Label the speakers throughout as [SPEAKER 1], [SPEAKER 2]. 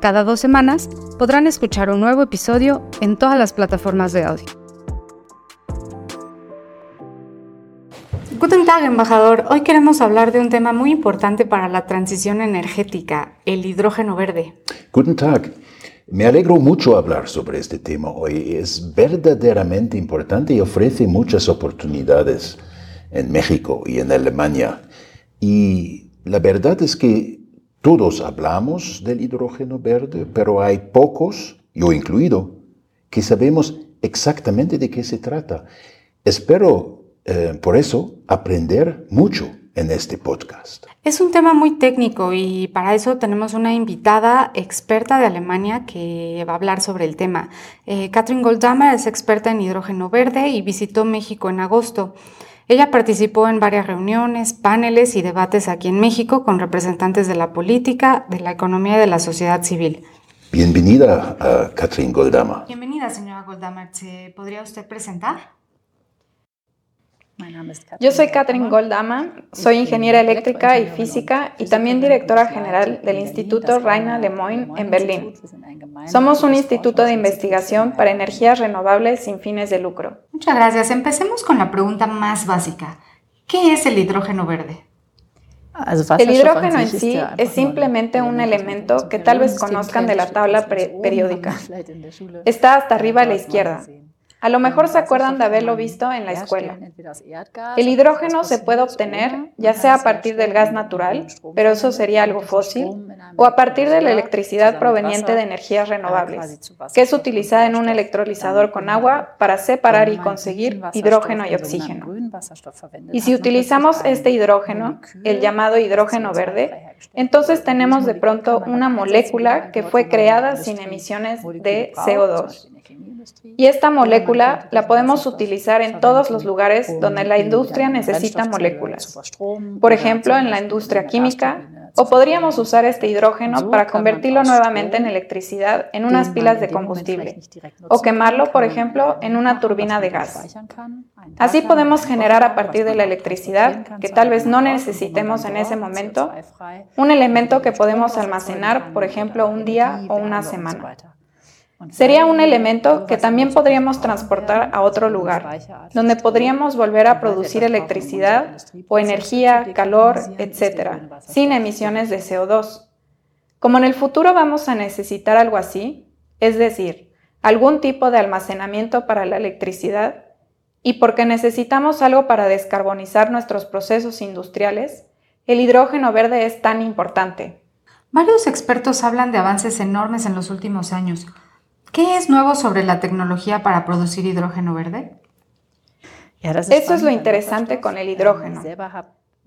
[SPEAKER 1] Cada dos semanas podrán escuchar un nuevo episodio en todas las plataformas de audio. Guten Tag, embajador. Hoy queremos hablar de un tema muy importante para la transición energética, el hidrógeno verde.
[SPEAKER 2] Guten Tag. Me alegro mucho hablar sobre este tema hoy. Es verdaderamente importante y ofrece muchas oportunidades en México y en Alemania. Y la verdad es que todos hablamos del hidrógeno verde, pero hay pocos, yo incluido, que sabemos exactamente de qué se trata. Espero, eh, por eso, aprender mucho en este podcast.
[SPEAKER 1] Es un tema muy técnico y para eso tenemos una invitada experta de Alemania que va a hablar sobre el tema. Eh, Katrin Goldhammer es experta en hidrógeno verde y visitó México en agosto. Ella participó en varias reuniones, paneles y debates aquí en México con representantes de la política, de la economía y de la sociedad civil.
[SPEAKER 2] Bienvenida a Katrin Goldhammer.
[SPEAKER 1] Bienvenida, señora Goldhammer. ¿Se podría usted presentar?
[SPEAKER 3] Yo soy Katrin Goldama, soy ingeniera eléctrica y física y también directora general del Instituto Rainer Lemoyne en Berlín. Somos un instituto de investigación para energías renovables sin fines de lucro.
[SPEAKER 1] Muchas gracias. Empecemos con la pregunta más básica. ¿Qué es el hidrógeno verde?
[SPEAKER 3] El hidrógeno en sí es simplemente un elemento que tal vez conozcan de la tabla periódica. Está hasta arriba a la izquierda. A lo mejor se acuerdan de haberlo visto en la escuela. El hidrógeno se puede obtener ya sea a partir del gas natural, pero eso sería algo fósil, o a partir de la electricidad proveniente de energías renovables, que es utilizada en un electrolizador con agua para separar y conseguir hidrógeno y oxígeno. Y si utilizamos este hidrógeno, el llamado hidrógeno verde, entonces tenemos de pronto una molécula que fue creada sin emisiones de CO2. Y esta molécula la podemos utilizar en todos los lugares donde la industria necesita moléculas. Por ejemplo, en la industria química, o podríamos usar este hidrógeno para convertirlo nuevamente en electricidad en unas pilas de combustible, o quemarlo, por ejemplo, en una turbina de gas. Así podemos generar a partir de la electricidad, que tal vez no necesitemos en ese momento, un elemento que podemos almacenar, por ejemplo, un día o una semana. Sería un elemento que también podríamos transportar a otro lugar, donde podríamos volver a producir electricidad o energía, calor, etc., sin emisiones de CO2. Como en el futuro vamos a necesitar algo así, es decir, algún tipo de almacenamiento para la electricidad, y porque necesitamos algo para descarbonizar nuestros procesos industriales, el hidrógeno verde es tan importante.
[SPEAKER 1] Varios expertos hablan de avances enormes en los últimos años. ¿Qué es nuevo sobre la tecnología para producir hidrógeno verde?
[SPEAKER 3] Eso es lo interesante con el hidrógeno.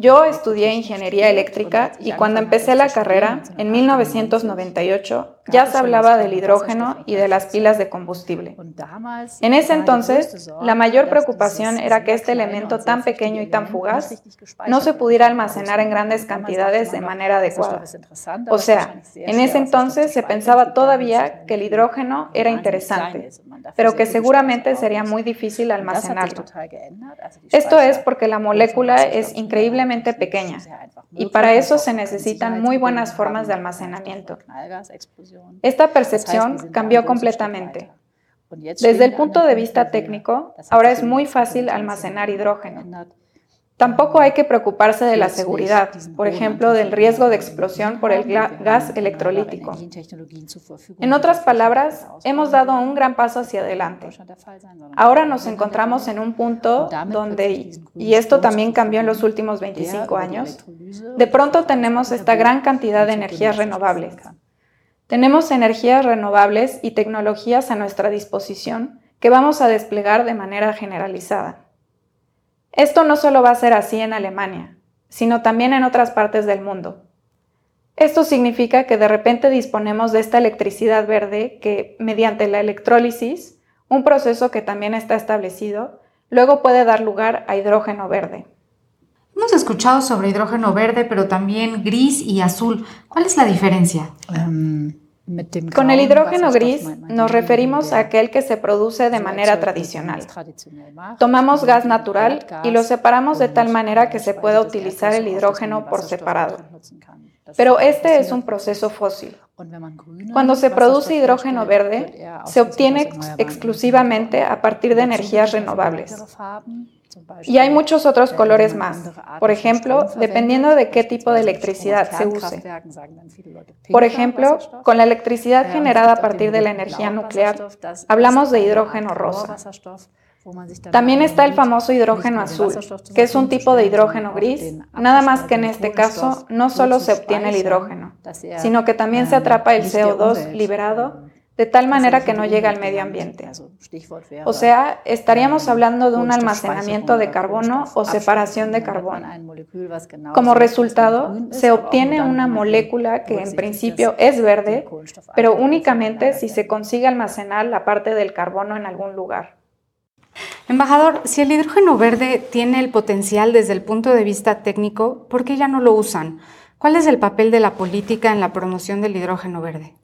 [SPEAKER 3] Yo estudié ingeniería eléctrica y cuando empecé la carrera, en 1998, ya se hablaba del hidrógeno y de las pilas de combustible. En ese entonces, la mayor preocupación era que este elemento tan pequeño y tan fugaz no se pudiera almacenar en grandes cantidades de manera adecuada. O sea, en ese entonces se pensaba todavía que el hidrógeno era interesante, pero que seguramente sería muy difícil almacenarlo. Esto es porque la molécula es increíblemente pequeña y para eso se necesitan muy buenas formas de almacenamiento. Esta percepción cambió completamente. Desde el punto de vista técnico, ahora es muy fácil almacenar hidrógeno. Tampoco hay que preocuparse de la seguridad, por ejemplo, del riesgo de explosión por el gas electrolítico. En otras palabras, hemos dado un gran paso hacia adelante. Ahora nos encontramos en un punto donde, y esto también cambió en los últimos 25 años, de pronto tenemos esta gran cantidad de energías renovables. Tenemos energías renovables y tecnologías a nuestra disposición que vamos a desplegar de manera generalizada. Esto no solo va a ser así en Alemania, sino también en otras partes del mundo. Esto significa que de repente disponemos de esta electricidad verde que, mediante la electrólisis, un proceso que también está establecido, luego puede dar lugar a hidrógeno verde.
[SPEAKER 1] Hemos escuchado sobre hidrógeno verde, pero también gris y azul. ¿Cuál es la diferencia?
[SPEAKER 3] Em, con el hidrógeno gris nos referimos a aquel que se produce de manera tradicional. Tomamos gas natural y lo separamos de tal manera que se pueda utilizar el hidrógeno por separado. Pero este es un proceso fósil. Cuando se produce hidrógeno verde, se obtiene exclusivamente a partir de energías renovables. Y hay muchos otros colores más. Por ejemplo, dependiendo de qué tipo de electricidad se use. Por ejemplo, con la electricidad generada a partir de la energía nuclear, hablamos de hidrógeno rosa. También está el famoso hidrógeno azul, que es un tipo de hidrógeno gris, nada más que en este caso no solo se obtiene el hidrógeno, sino que también se atrapa el CO2 liberado de tal manera que no llega al medio ambiente. O sea, estaríamos hablando de un almacenamiento de carbono o separación de carbono. Como resultado, se obtiene una molécula que en principio es verde, pero únicamente si se consigue almacenar la parte del carbono en algún lugar.
[SPEAKER 1] Embajador, si el hidrógeno verde tiene el potencial desde el punto de vista técnico, ¿por qué ya no lo usan? ¿Cuál es el papel de la política en la promoción del hidrógeno verde?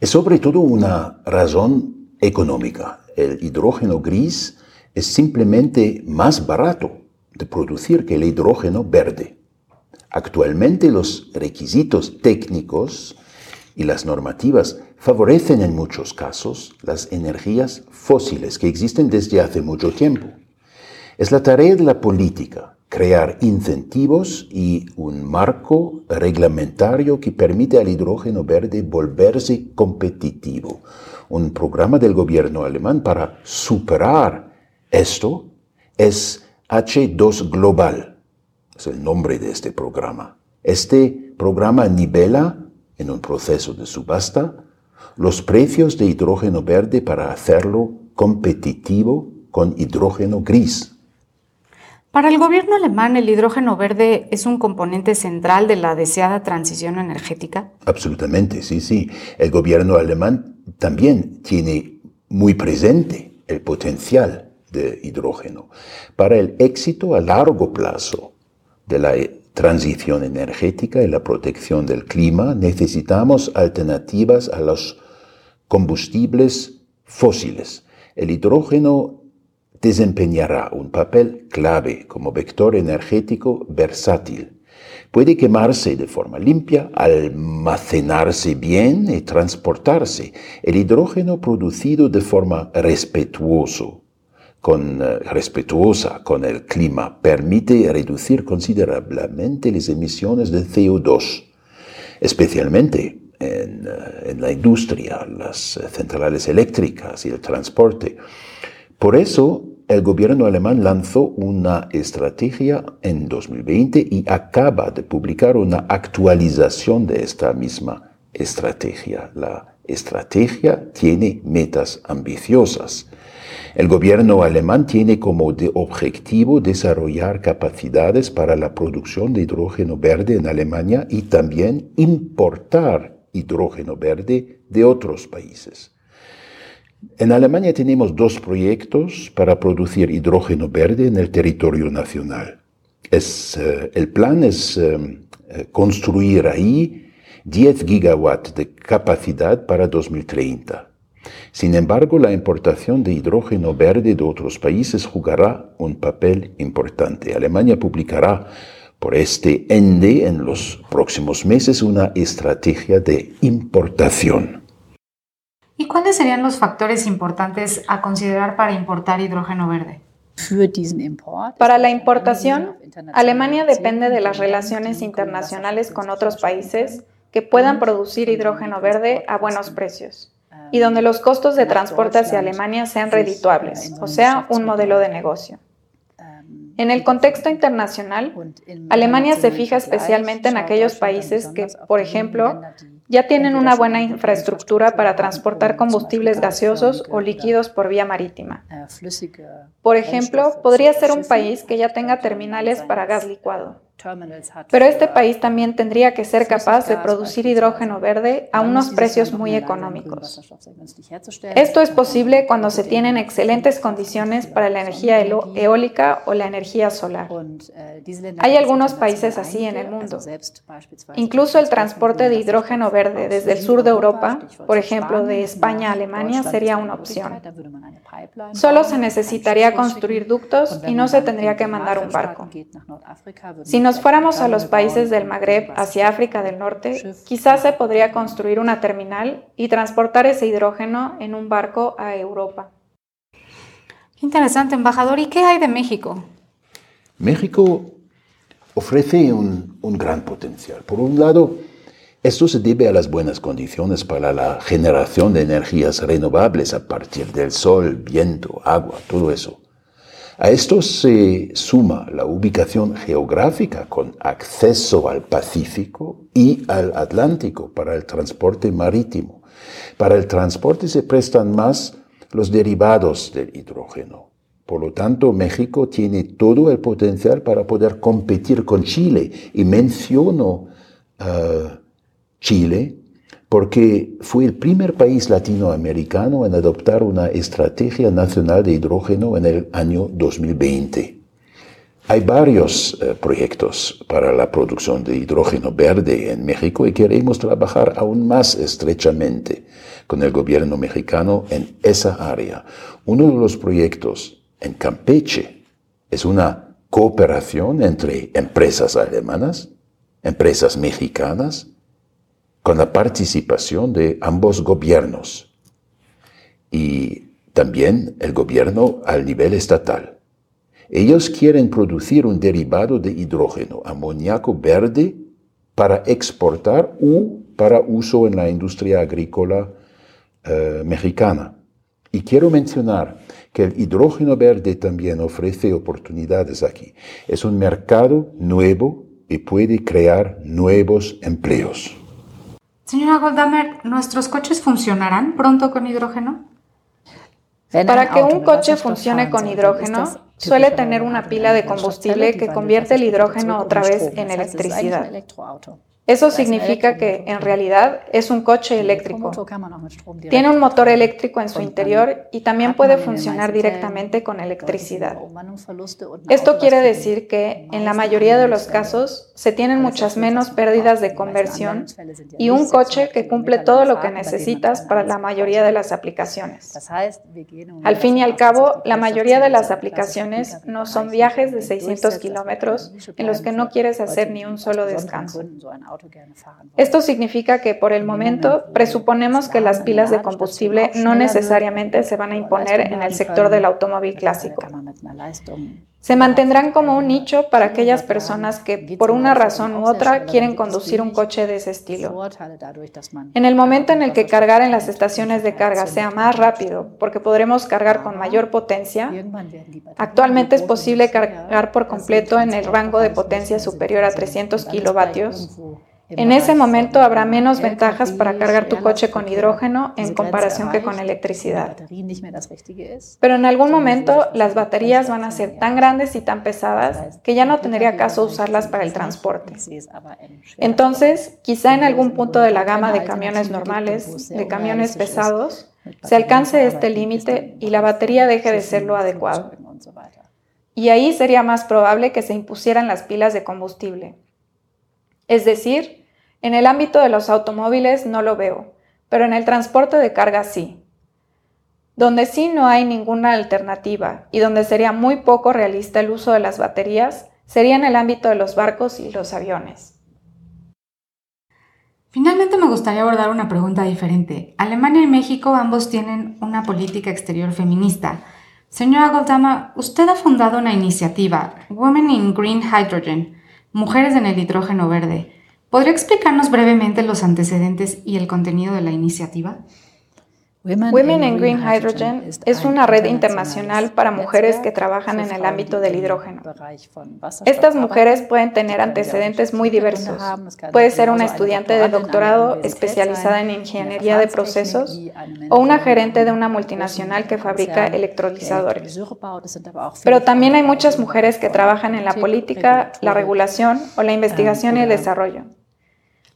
[SPEAKER 2] Es sobre todo una razón económica. El hidrógeno gris es simplemente más barato de producir que el hidrógeno verde. Actualmente los requisitos técnicos y las normativas favorecen en muchos casos las energías fósiles que existen desde hace mucho tiempo. Es la tarea de la política crear incentivos y un marco reglamentario que permite al hidrógeno verde volverse competitivo. Un programa del gobierno alemán para superar esto es H2 Global, es el nombre de este programa. Este programa nivela, en un proceso de subasta, los precios de hidrógeno verde para hacerlo competitivo con hidrógeno gris.
[SPEAKER 1] Para el gobierno alemán, ¿el hidrógeno verde es un componente central de la deseada transición energética?
[SPEAKER 2] Absolutamente, sí, sí. El gobierno alemán también tiene muy presente el potencial de hidrógeno para el éxito a largo plazo de la transición energética y la protección del clima. Necesitamos alternativas a los combustibles fósiles. El hidrógeno desempeñará un papel clave como vector energético versátil. Puede quemarse de forma limpia, almacenarse bien y transportarse. El hidrógeno producido de forma respetuoso, con, eh, respetuosa con el clima permite reducir considerablemente las emisiones de CO2, especialmente en, eh, en la industria, las centrales eléctricas y el transporte. Por eso, el gobierno alemán lanzó una estrategia en 2020 y acaba de publicar una actualización de esta misma estrategia. La estrategia tiene metas ambiciosas. El gobierno alemán tiene como objetivo desarrollar capacidades para la producción de hidrógeno verde en Alemania y también importar hidrógeno verde de otros países. En Alemania tenemos dos proyectos para producir hidrógeno verde en el territorio nacional. Es, eh, el plan es eh, eh, construir ahí 10 gigawatts de capacidad para 2030. Sin embargo, la importación de hidrógeno verde de otros países jugará un papel importante. Alemania publicará por este ende en los próximos meses una estrategia de importación.
[SPEAKER 1] ¿Y cuáles serían los factores importantes a considerar para importar hidrógeno verde?
[SPEAKER 3] Para la importación, Alemania depende de las relaciones internacionales con otros países que puedan producir hidrógeno verde a buenos precios y donde los costos de transporte hacia Alemania sean redituables, o sea, un modelo de negocio. En el contexto internacional, Alemania se fija especialmente en aquellos países que, por ejemplo, ya tienen una buena infraestructura para transportar combustibles gaseosos o líquidos por vía marítima. Por ejemplo, podría ser un país que ya tenga terminales para gas licuado. Pero este país también tendría que ser capaz de producir hidrógeno verde a unos precios muy económicos. Esto es posible cuando se tienen excelentes condiciones para la energía eólica o la energía solar. Hay algunos países así en el mundo. Incluso el transporte de hidrógeno verde desde el sur de Europa, por ejemplo de España a Alemania, sería una opción. Solo se necesitaría construir ductos y no se tendría que mandar un barco. Si nos fuéramos a los países del Magreb hacia África del Norte, quizás se podría construir una terminal y transportar ese hidrógeno en un barco a Europa.
[SPEAKER 1] interesante, embajador. ¿Y qué hay de México?
[SPEAKER 2] México ofrece un, un gran potencial. Por un lado, esto se debe a las buenas condiciones para la generación de energías renovables a partir del sol, viento, agua, todo eso. A esto se suma la ubicación geográfica con acceso al Pacífico y al Atlántico para el transporte marítimo. Para el transporte se prestan más los derivados del hidrógeno. Por lo tanto, México tiene todo el potencial para poder competir con Chile. Y menciono uh, Chile, porque fue el primer país latinoamericano en adoptar una estrategia nacional de hidrógeno en el año 2020. Hay varios eh, proyectos para la producción de hidrógeno verde en México y queremos trabajar aún más estrechamente con el gobierno mexicano en esa área. Uno de los proyectos en Campeche es una cooperación entre empresas alemanas, empresas mexicanas, con la participación de ambos gobiernos y también el gobierno al nivel estatal. Ellos quieren producir un derivado de hidrógeno, amoníaco verde, para exportar o para uso en la industria agrícola eh, mexicana. Y quiero mencionar que el hidrógeno verde también ofrece oportunidades aquí. Es un mercado nuevo y puede crear nuevos empleos.
[SPEAKER 1] Señora Goldamer, ¿nuestros coches funcionarán pronto con hidrógeno?
[SPEAKER 3] Para que un coche funcione con hidrógeno, suele tener una pila de combustible que convierte el hidrógeno otra vez en electricidad. Eso significa que, en realidad, es un coche eléctrico. Tiene un motor eléctrico en su interior y también puede funcionar directamente con electricidad. Esto quiere decir que, en la mayoría de los casos, se tienen muchas menos pérdidas de conversión y un coche que cumple todo lo que necesitas para la mayoría de las aplicaciones. Al fin y al cabo, la mayoría de las aplicaciones no son viajes de 600 kilómetros en los que no quieres hacer ni un solo descanso. Esto significa que por el momento presuponemos que las pilas de combustible no necesariamente se van a imponer en el sector del automóvil clásico. Se mantendrán como un nicho para aquellas personas que por una razón u otra quieren conducir un coche de ese estilo. En el momento en el que cargar en las estaciones de carga sea más rápido, porque podremos cargar con mayor potencia, actualmente es posible cargar por completo en el rango de potencia superior a 300 kilovatios en ese momento habrá menos ventajas para cargar tu coche con hidrógeno en comparación que con electricidad. Pero en algún momento las baterías van a ser tan grandes y tan pesadas que ya no tendría caso usarlas para el transporte. Entonces, quizá en algún punto de la gama de camiones normales, de camiones pesados, se alcance este límite y la batería deje de ser lo adecuado. Y ahí sería más probable que se impusieran las pilas de combustible. Es decir, en el ámbito de los automóviles no lo veo, pero en el transporte de carga sí. Donde sí no hay ninguna alternativa y donde sería muy poco realista el uso de las baterías sería en el ámbito de los barcos y los aviones.
[SPEAKER 1] Finalmente me gustaría abordar una pregunta diferente. Alemania y México ambos tienen una política exterior feminista. Señora Goldama, usted ha fundado una iniciativa, Women in Green Hydrogen, Mujeres en el Hidrógeno Verde. ¿Podría explicarnos brevemente los antecedentes y el contenido de la iniciativa?
[SPEAKER 3] Women in Green Hydrogen es una red internacional para mujeres que trabajan en el ámbito del hidrógeno. Estas mujeres pueden tener antecedentes muy diversos. Puede ser una estudiante de doctorado especializada en ingeniería de procesos o una gerente de una multinacional que fabrica electrolizadores. Pero también hay muchas mujeres que trabajan en la política, la regulación o la investigación y el desarrollo.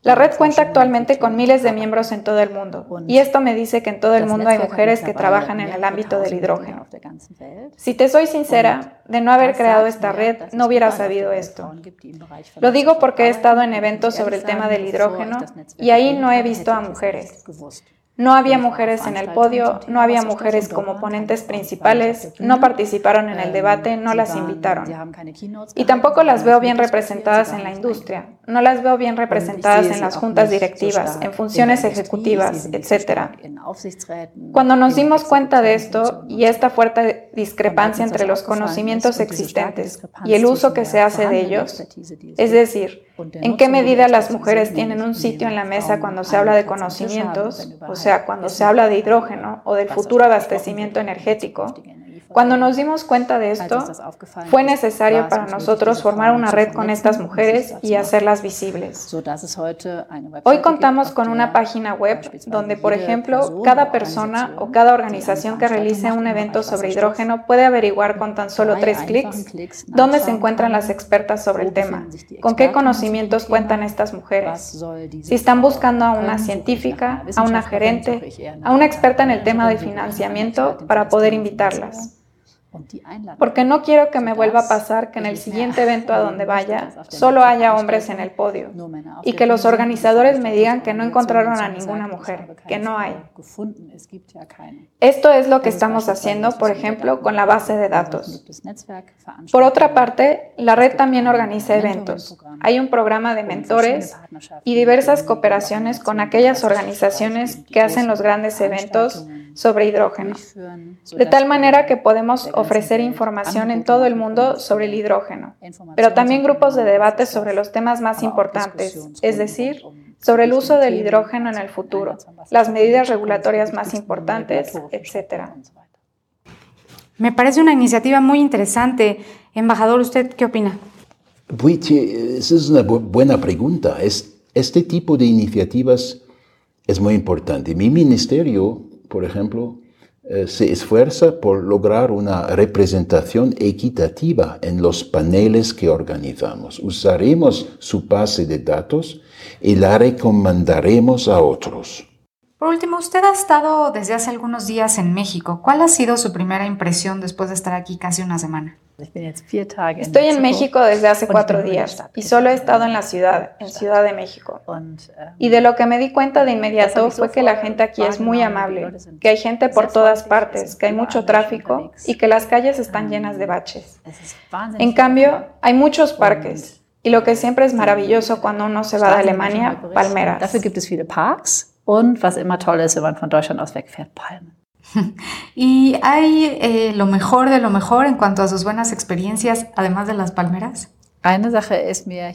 [SPEAKER 3] La red cuenta actualmente con miles de miembros en todo el mundo, y esto me dice que en todo el mundo hay mujeres que trabajan en el ámbito del hidrógeno. Si te soy sincera, de no haber creado esta red, no hubiera sabido esto. Lo digo porque he estado en eventos sobre el tema del hidrógeno y ahí no he visto a mujeres. No había mujeres en el podio, no había mujeres como ponentes principales, no participaron en el debate, no las invitaron. Y tampoco las veo bien representadas en la industria, no las veo bien representadas en las juntas directivas, en funciones ejecutivas, etc. Cuando nos dimos cuenta de esto y esta fuerte discrepancia entre los conocimientos existentes y el uso que se hace de ellos, es decir, en qué medida las mujeres tienen un sitio en la mesa cuando se habla de conocimientos, o sea, sea, cuando se habla de hidrógeno o del futuro abastecimiento energético, cuando nos dimos cuenta de esto, fue necesario para nosotros formar una red con estas mujeres y hacerlas visibles. Hoy contamos con una página web donde, por ejemplo, cada persona o cada organización que realice un evento sobre hidrógeno puede averiguar con tan solo tres clics dónde se encuentran las expertas sobre el tema, con qué conocimientos cuentan estas mujeres, si están buscando a una científica, a una gerente, a una experta en el tema de financiamiento para poder invitarlas. Porque no quiero que me vuelva a pasar que en el siguiente evento a donde vaya solo haya hombres en el podio y que los organizadores me digan que no encontraron a ninguna mujer, que no hay. Esto es lo que estamos haciendo, por ejemplo, con la base de datos. Por otra parte, la red también organiza eventos. Hay un programa de mentores y diversas cooperaciones con aquellas organizaciones que hacen los grandes eventos sobre hidrógeno, de tal manera que podemos ofrecer información en todo el mundo sobre el hidrógeno, pero también grupos de debate sobre los temas más importantes, es decir, sobre el uso del hidrógeno en el futuro, las medidas regulatorias más importantes, etc.
[SPEAKER 1] Me parece una iniciativa muy interesante. Embajador, ¿usted qué opina?
[SPEAKER 2] esa es una buena pregunta. este tipo de iniciativas es muy importante. Mi ministerio por ejemplo, se esfuerza por lograr una representación equitativa en los paneles que organizamos. Usaremos su base de datos y la recomendaremos a otros.
[SPEAKER 1] Por último, usted ha estado desde hace algunos días en México. ¿Cuál ha sido su primera impresión después de estar aquí casi una semana?
[SPEAKER 3] Estoy en México desde hace cuatro días y solo he estado en la ciudad, en Ciudad de México. Y de lo que me di cuenta de inmediato fue que la gente aquí es muy amable, que hay gente por todas partes, que hay mucho tráfico y que las calles están llenas de baches. En cambio, hay muchos parques. Y lo que siempre es maravilloso cuando uno se va de Alemania, palmeras.
[SPEAKER 4] Und was immer toll ist, wenn man von Deutschland aus wegfährt, Palmen.
[SPEAKER 1] ¿Y hay eh, lo mejor de lo mejor en cuanto a sus buenas experiencias, además de las palmeras?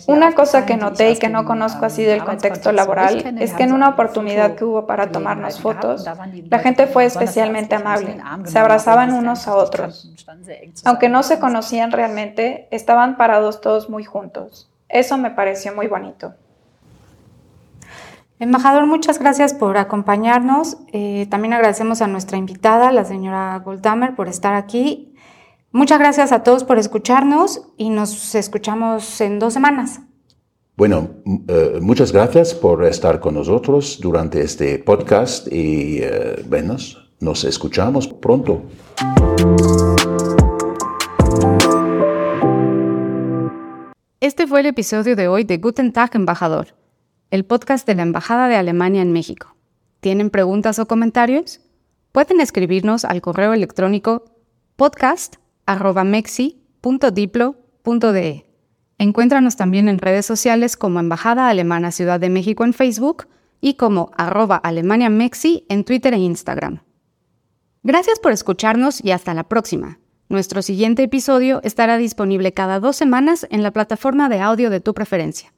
[SPEAKER 3] Una cosa que noté y que no conozco así del contexto laboral es que en una oportunidad que hubo para tomarnos fotos, la gente fue especialmente amable, se abrazaban unos a otros. Aunque no se conocían realmente, estaban parados todos muy juntos. Eso me pareció muy bonito.
[SPEAKER 1] Embajador, muchas gracias por acompañarnos. Eh, también agradecemos a nuestra invitada, la señora Goldhammer, por estar aquí. Muchas gracias a todos por escucharnos y nos escuchamos en dos semanas.
[SPEAKER 2] Bueno, eh, muchas gracias por estar con nosotros durante este podcast y eh, nos escuchamos pronto.
[SPEAKER 1] Este fue el episodio de hoy de Guten Tag, embajador el podcast de la Embajada de Alemania en México. ¿Tienen preguntas o comentarios? Pueden escribirnos al correo electrónico podcast.mexi.diplo.de. Encuéntranos también en redes sociales como Embajada Alemana Ciudad de México en Facebook y como arroba Alemania Mexi en Twitter e Instagram. Gracias por escucharnos y hasta la próxima. Nuestro siguiente episodio estará disponible cada dos semanas en la plataforma de audio de tu preferencia.